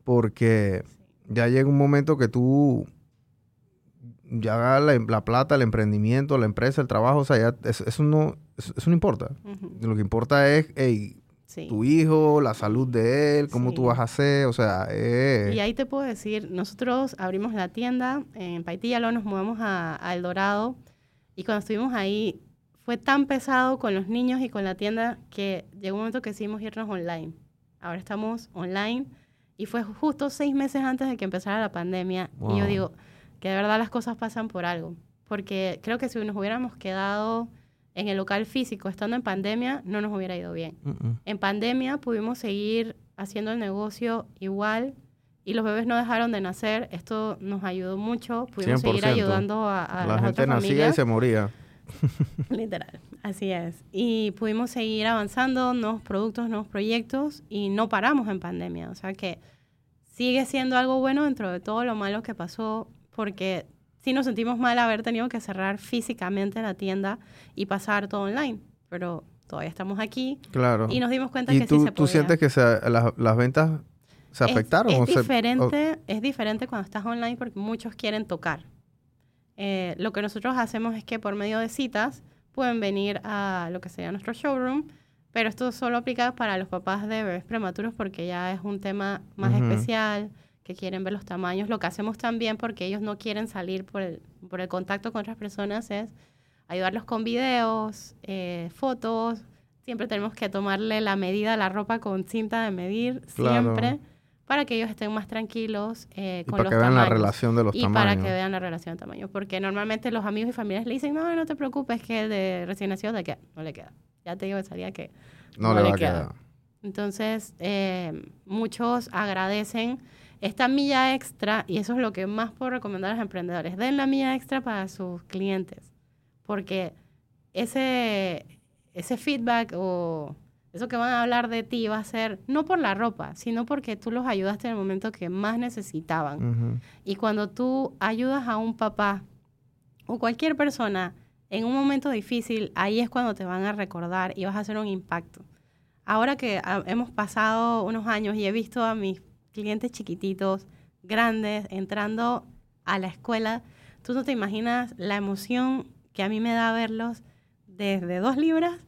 porque ya llega un momento que tú ya la, la plata, el emprendimiento, la empresa, el trabajo, o sea, ya eso, eso no, eso, eso no importa. Lo que importa es ey, sí. tu hijo, la salud de él, cómo Sí. tú vas a hacer, o sea, eh, Y ahí te puedo decir, nosotros abrimos la tienda en Paitilla, luego nos mudamos a, a El Dorado y cuando estuvimos ahí fue tan pesado con los niños y con la tienda que llegó un momento que decidimos irnos online. Ahora estamos online y fue justo seis meses antes de que empezara la pandemia y yo digo que de verdad las cosas pasan por algo, porque creo que si nos hubiéramos quedado en el local físico estando en pandemia no nos hubiera ido bien. En pandemia pudimos seguir haciendo el negocio igual y los bebés no dejaron de nacer. Esto nos ayudó mucho. Pudimos seguir ayudando a, a La gente nacía y se moría. Literal, así es. Y pudimos seguir avanzando, nuevos productos, nuevos proyectos y no paramos en pandemia. O sea que sigue siendo algo bueno dentro de todo lo malo que pasó porque sí nos sentimos mal haber tenido que cerrar físicamente la tienda y pasar todo online. Pero todavía estamos aquí. Claro. Y nos dimos cuenta que tú, sí se ¿Tú sientes que las, ventas se afectaron? Es, diferente, es diferente cuando estás online porque muchos quieren tocar. Eh, lo que nosotros hacemos es que por medio de citas pueden venir a lo que sería nuestro showroom, pero esto solo aplica para los papás de bebés prematuros porque ya es un tema más especial, que quieren ver los tamaños. Lo que hacemos también porque ellos no quieren salir por el, por el contacto con otras personas es ayudarlos con videos, eh, fotos. Siempre tenemos que tomarle la medida a la ropa con cinta de medir, siempre para que ellos estén más tranquilos eh, con para que vean la relación de los y para que vean la relación de tamaño. Porque normalmente los amigos y familiares le dicen, no, no te preocupes, que el de recién nacido te queda. No le queda. Ya te digo que salía que no, le, va queda. A quedar. Entonces, eh, muchos agradecen esta milla extra y eso es lo que más puedo recomendar a los emprendedores. Den la milla extra para sus clientes. Porque ese, ese feedback o eso que van a hablar de ti va a ser no por la ropa, sino porque tú los ayudaste en el momento que más necesitaban. Y cuando tú ayudas a un papá o cualquier persona en un momento difícil, ahí es cuando te van a recordar y vas a hacer un impacto. Ahora que hemos pasado unos años y he visto a mis clientes chiquititos, grandes, entrando a la escuela, tú no te imaginas la emoción que a mí me da verlos desde dos libras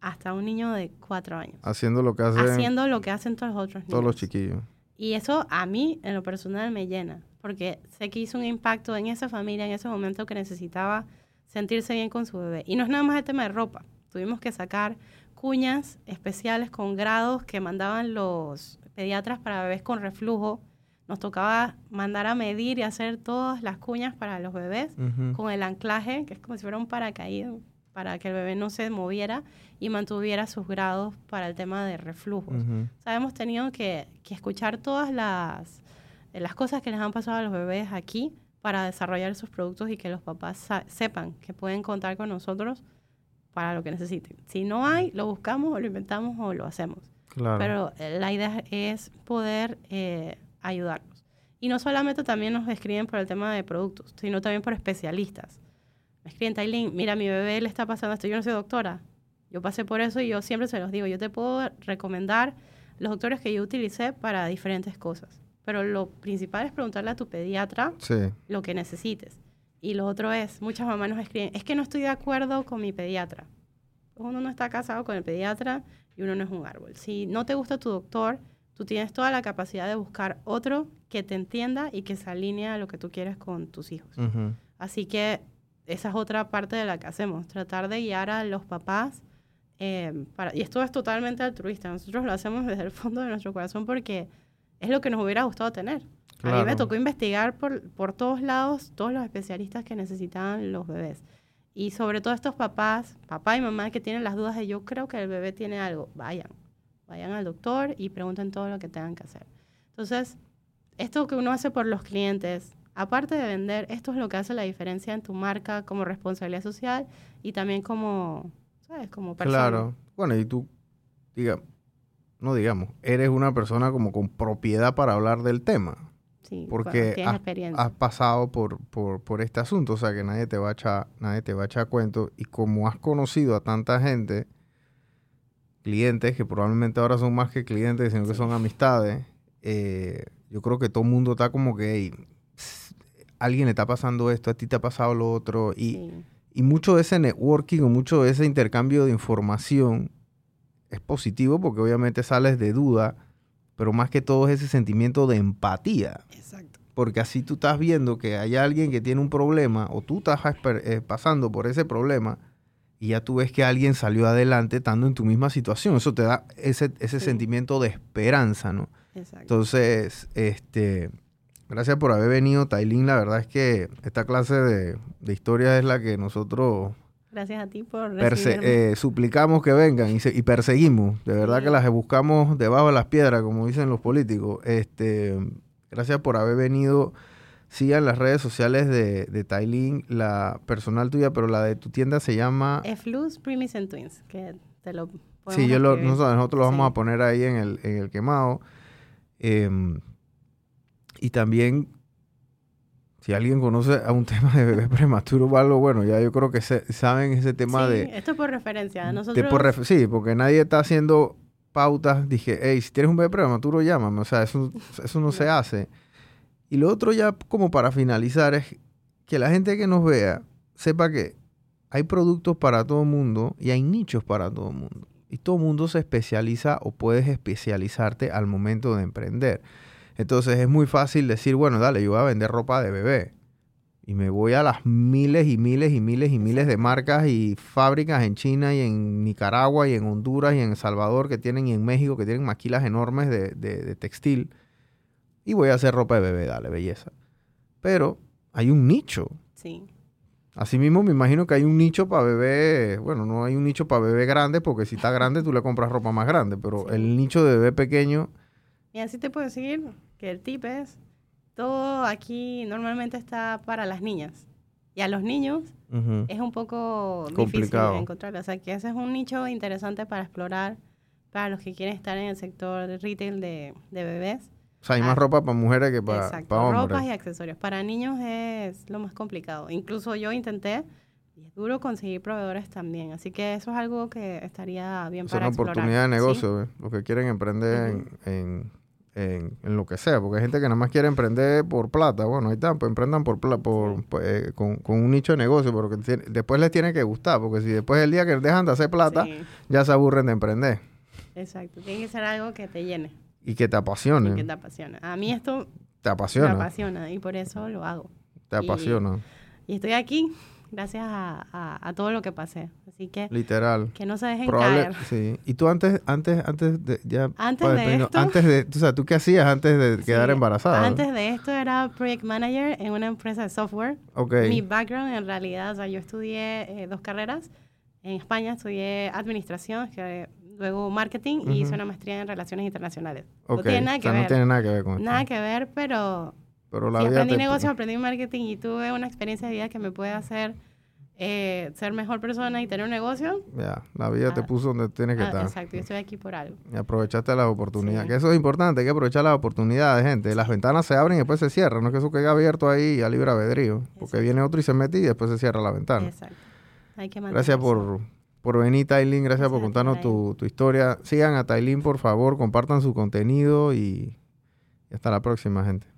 hasta un niño de cuatro años. Haciendo lo que hacen. Haciendo lo que hacen todos los otros niños. Todos los chiquillos. Y eso a mí, en lo personal, me llena. Porque sé que hizo un impacto en esa familia, en ese momento que necesitaba sentirse bien con su bebé. Y no es nada más el tema de ropa. Tuvimos que sacar cuñas especiales con grados que mandaban los pediatras para bebés con reflujo. Nos tocaba mandar a medir y hacer todas las cuñas para los bebés con el anclaje, que es como si fuera un paracaídas, para que el bebé no se moviera y mantuviera sus grados para el tema de reflujos. o sea, hemos tenido que, escuchar todas las, las cosas que les han pasado a los bebés aquí para desarrollar esos productos y que los papás sepan que pueden contar con nosotros para lo que necesiten. Si no hay, lo buscamos o lo inventamos o lo hacemos. Pero eh, la idea es poder eh, ayudarnos. Y no solamente también nos escriben por el tema de productos, sino también por especialistas. Me escriben, Tailin, mira, mi bebé le está pasando esto, yo no soy doctora, yo pasé por eso y yo siempre se los digo, yo te puedo recomendar los doctores que yo utilicé para diferentes cosas. Pero lo principal es preguntarle a tu pediatra lo que necesites. Y lo otro es, muchas mamás nos escriben, es que no estoy de acuerdo con mi pediatra. Uno no está casado con el pediatra y uno no es un árbol. Si no te gusta tu doctor, tú tienes toda la capacidad de buscar otro que te entienda y que se alinee a lo que tú quieres con tus hijos. Así que esa es otra parte de la que hacemos, tratar de guiar a los papás eh, y esto es totalmente altruista. Nosotros lo hacemos desde el fondo de nuestro corazón porque es lo que nos hubiera gustado tener. A mí me tocó investigar por, por todos lados todos los especialistas que necesitaban los bebés. Y sobre todo estos papás, papá y mamá que tienen las dudas de yo creo que el bebé tiene algo, vayan, vayan al doctor y pregunten todo lo que tengan que hacer. Entonces, esto que uno hace por los clientes, aparte de vender, esto es lo que hace la diferencia en tu marca como responsabilidad social y también como, como Claro. Bueno, y tú, diga, no digamos, eres una persona como con propiedad para hablar del tema. Sí, porque has, pasado por, por, por, este asunto, o sea que nadie te va a echar, nadie te va a echar cuento. Y como has conocido a tanta gente, clientes que probablemente ahora son más que clientes, sino que son amistades, eh, yo creo que todo el mundo está como que alguien le está pasando esto, a ti te ha pasado lo otro, y y mucho de ese networking o mucho de ese intercambio de información es positivo porque obviamente sales de duda, pero más que todo es ese sentimiento de empatía. Exacto. Porque así tú estás viendo que hay alguien que tiene un problema o tú estás eh, pasando por ese problema y ya tú ves que alguien salió adelante estando en tu misma situación. Eso te da ese, ese sentimiento de esperanza, ¿no? Exacto. Entonces, este, Gracias por haber venido, Tailín. La verdad es que esta clase de, historia es la que nosotros... Gracias a ti por eh, suplicamos que vengan y, perseguimos. De verdad que las buscamos debajo de las piedras, como dicen los políticos. Este, Gracias por haber venido. Sigan las redes sociales de, de Tailin, la personal tuya, pero la de tu tienda se llama... Eflus Primis and Twins, que te lo Sí, yo lo, nosotros, nosotros, lo vamos a poner ahí en el, en el quemado. Em, y también, si alguien conoce a un tema de bebé prematuro o algo, bueno, ya yo creo que saben ese tema sí, de... Esto por referencia. Nosotros... sí, porque nadie está haciendo pautas. Dije, hey, si tienes un bebé prematuro, llámame. O sea, eso, eso no se hace. Y lo otro ya como para finalizar es que la gente que nos vea sepa que hay productos para todo el mundo y hay nichos para todo el mundo. Y todo el mundo se especializa o puedes especializarte al momento de emprender. Entonces es muy fácil decir, bueno, dale, yo voy a vender ropa de bebé. Y me voy a las miles y miles y miles y miles de marcas y fábricas en China y en Nicaragua y en Honduras y en El Salvador que tienen y en México que tienen maquilas enormes de, de textil y voy a hacer ropa de bebé, dale, belleza. Pero hay un nicho. Sí. Asimismo, me imagino que hay un nicho para bebé, bueno, no hay un nicho para bebé grande, porque si está grande tú le compras ropa más grande, pero el nicho de bebé pequeño... Y así te puedo decir que el tip es, todo aquí normalmente está para las niñas. Y a los niños es un poco Complicado. difícil encontrar. O sea, que ese es un nicho interesante para explorar para los que quieren estar en el sector de retail de, de bebés o sea, hay más ah, ropa para mujeres que para, exacto, hombres. ropas y accesorios. Para niños es lo más complicado. Incluso yo intenté y es duro conseguir proveedores también. Así que eso es algo que estaría bien para Es una oportunidad de negocio, ¿sí? los que quieren emprender en, en, en, lo que sea. Porque hay gente que nada más quiere emprender por plata. Bueno, ahí está, pues emprendan por, por, pues, eh, con, con, un nicho de negocio. Porque después les tiene que gustar. Porque si después del día que dejan de hacer plata, ya se aburren de emprender. Exacto, tiene que ser algo que te llene. Y que te apasione. Y que te apasiona. A mí esto te apasiona. Me apasiona y por eso lo hago. Te apasiona. Y estoy aquí gracias a, a, todo lo que pasé. Así que... Literal. Que no se dejen caer. Sí. Y tú antes, antes, antes de... Ya, antes de esto... Antes de... O sea, ¿tú qué hacías antes de quedar embarazada? Antes de esto era Project Manager en una empresa de software. Ok. Mi background en realidad, o sea, yo estudié eh, dos carreras. En España estudié administración, que luego marketing y hice una maestría en relaciones internacionales. No tiene nada que ver. No tiene nada que ver con esto. Nada que ver, pero, pero la aprendí negocios, aprendí marketing y tuve una experiencia de vida que me puede hacer eh, ser mejor persona y tener un negocio. Ya, la vida te ah, puso donde tienes que ah, estar. Exacto, yo estoy aquí por algo. Y aprovechaste las oportunidades. Que eso es importante, hay que aprovechar las oportunidades, gente. Las ventanas se abren y después se cierran. No es que eso quede abierto ahí a libre albedrío. Porque viene otro y se mete y después se cierra la ventana. Exacto. Hay que Gracias por por venir, Tailin. Gracias, por contarnos tu, tu, historia. Sigan a Tailin, por favor. Compartan su contenido y hasta la próxima, gente.